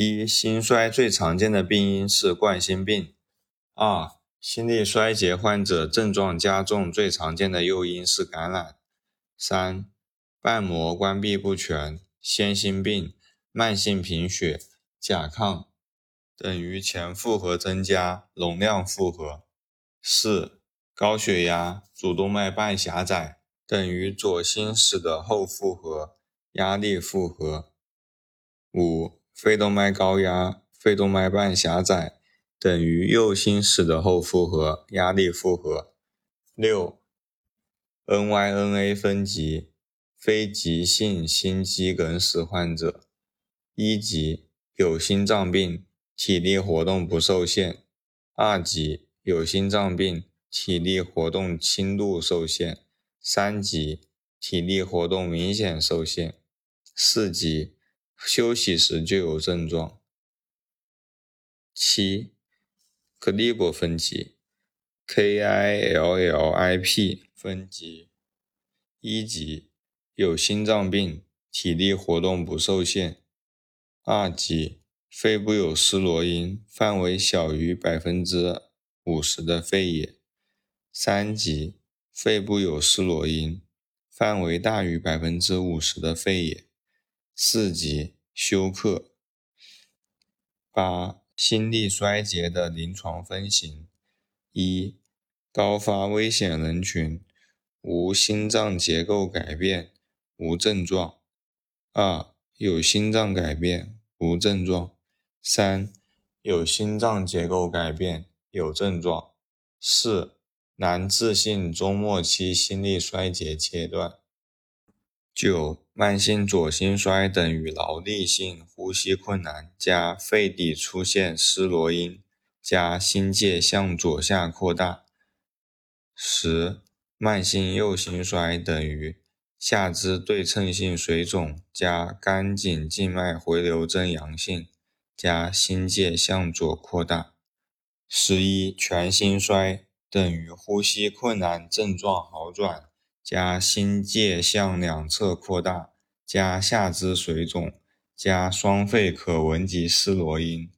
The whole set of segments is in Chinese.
一、心衰最常见的病因是冠心病。二、心力衰竭患者症状加重最常见的诱因是感染。三、瓣膜关闭不全、先心病、慢性贫血、甲亢等于前负荷增加、容量负荷。四、高血压、主动脉瓣狭窄等于左心室的后负荷、压力负荷。五、肺动脉高压、肺动脉瓣狭窄等于右心室的后负荷、压力负荷。六、NYNA 分级，非急性心肌梗死患者，一级有心脏病，体力活动不受限；二级有心脏病，体力活动轻度受限；三级体力活动明显受限；四级。休息时就有症状。七，克利伯分级，KILLIP 分级，一级有心脏病，体力活动不受限；二级肺部有湿罗因，范围小于百分之五十的肺野；三级肺部有湿罗因，范围大于百分之五十的肺野。四级休克。八、心力衰竭的临床分型：一、高发危险人群，无心脏结构改变，无症状；二、有心脏改变，无症状；三、有心脏结构改变，有症状；四、难治性中末期心力衰竭阶段。九、慢性左心衰等于劳力性呼吸困难加肺底出现施罗音加心界向左下扩大。十、慢性右心衰等于下肢对称性水肿加肝颈静脉回流增阳性加心界向左扩大。十一、全心衰等于呼吸困难症状好转。加心界向两侧扩大，加下肢水肿，加双肺可闻及施罗因。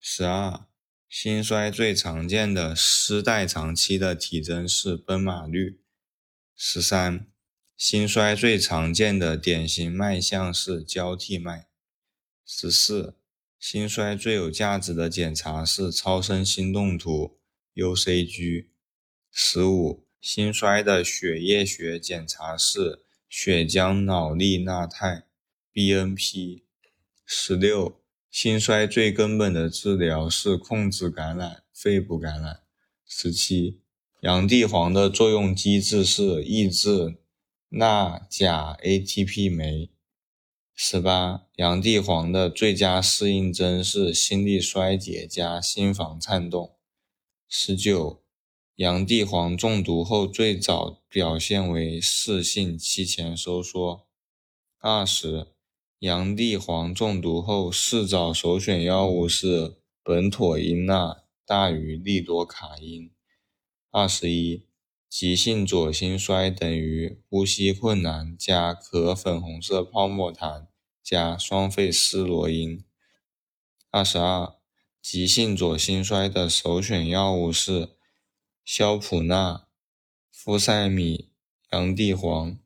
十二，心衰最常见的失代偿期的体征是奔马率。十三，心衰最常见的典型脉象是交替脉。十四，心衰最有价值的检查是超声心动图 （UCG）。十五。心衰的血液学检查是血浆脑利钠肽 （BNP）。十六，心衰最根本的治疗是控制感染，肺部感染。十七，洋地黄的作用机制是抑制钠钾 ATP 酶。十八，洋地黄的最佳适应症是心力衰竭加心房颤动。十九。洋地黄中毒后最早表现为室性期前收缩。二十，洋地黄中毒后四早首选药物是苯妥英钠大于利多卡因。二十一，急性左心衰等于呼吸困难加可粉红色泡沫痰加双肺施罗因。二十二，急性左心衰的首选药物是。硝普钠、呋塞米、洋地黄。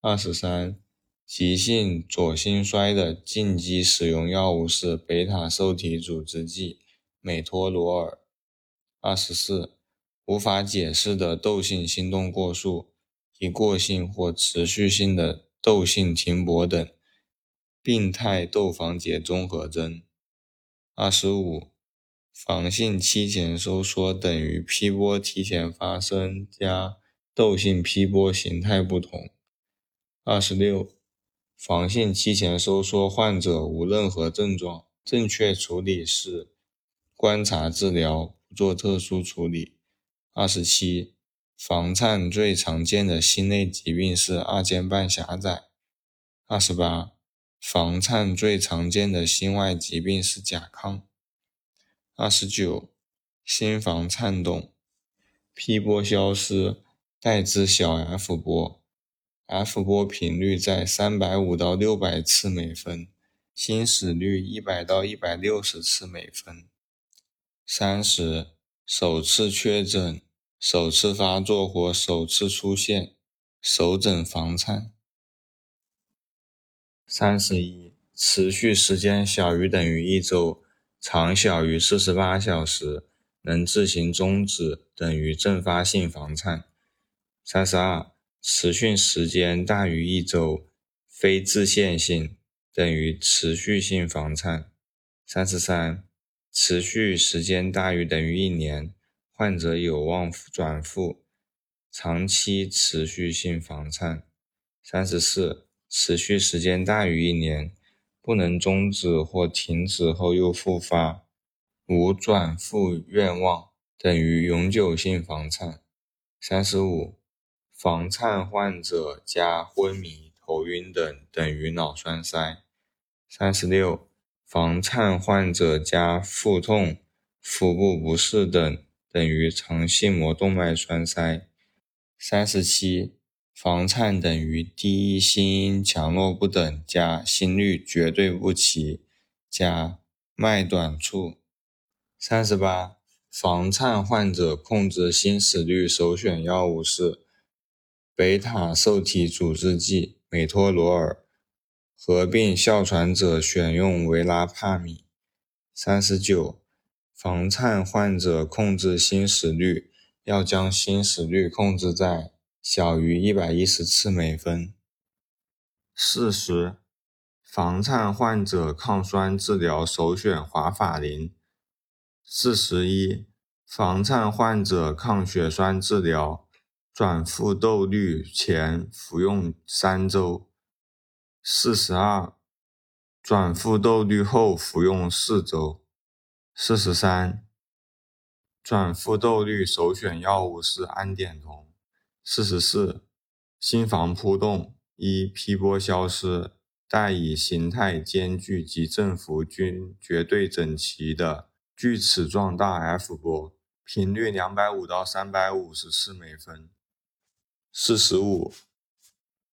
二十三，急性左心衰的禁忌使用药物是贝塔受体阻滞剂美托罗尔。二十四，无法解释的窦性心动过速、一过性或持续性的窦性停泊等病态窦房结综合征。二十五。房性期前收缩等于 P 波提前发生加窦性 P 波形态不同。二十六，房性期前收缩患者无任何症状，正确处理是观察治疗，不做特殊处理。二十七，房颤最常见的心内疾病是二尖瓣狭窄。二十八，房颤最常见的心外疾病是甲亢。二十九，心房颤动，P 波消失，代之小 f 波，f 波频率在三百五到六百次每分心室率一百到一百六十次每分。三十，首次确诊、首次发作或首次出现，首诊房颤。三十一，持续时间小于等于一周，长小于四十八小时，能自行终止，等于阵发性房颤。三十二，持续时间大于一周，非自限性。等于持续性房颤。三十三，持续时间大于等于一年，患者有望转复，长期持续性房颤。三十四，持续时间大于一年，不能终止或停止后又复发，无转复愿望，等于永久性房颤。三十五，房颤患者加昏迷、头晕等，等于脑栓塞。三十六，房颤患者加腹痛、腹部不适等，等于肠系膜动脉栓塞。三十七，房颤等于第一心音强弱不等加心律绝对不齐加脉短促。三十八，房颤患者控制心室率首选药物是贝塔受体阻滞剂美托罗尔。合并哮喘者选用维拉帕米。三十九，房颤患者控制心室率，要将心室率控制在小于一百一十次每分。四十，房颤患者抗栓治疗首选华法林。四十一，房颤患者抗血栓治疗，转复窦率前服用三周。四十二，转复窦率后服用四周。四十三，转复窦率首选药物是胺碘酮。四十四，心房扑动一 P 波消失，带以形态间距及振幅均绝对整齐的锯齿状大 F 波，频率两百五到三百五十次每分。四十五。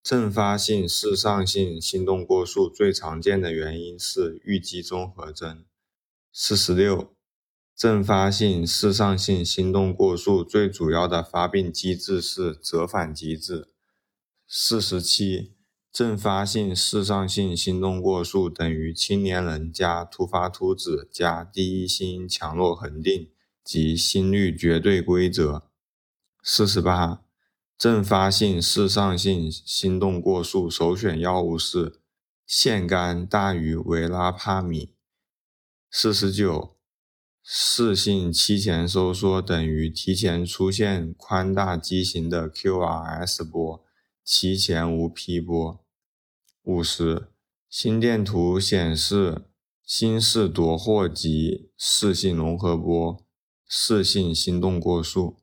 阵发性室上性心动过速最常见的原因是预激综合征。四十六，阵发性室上性心动过速最主要的发病机制是折返机制。四十七，阵发性室上性心动过速等于青年人加突发突止加第一心强弱恒定及心率绝对规则。四十八。阵发性室上性心动过速首选药物是腺苷大于维拉帕米。四十九，室性期前收缩等于提前出现宽大畸形的 QRS 波，期前无 P 波。五十，心电图显示心室夺获及室性融合波，室性心动过速。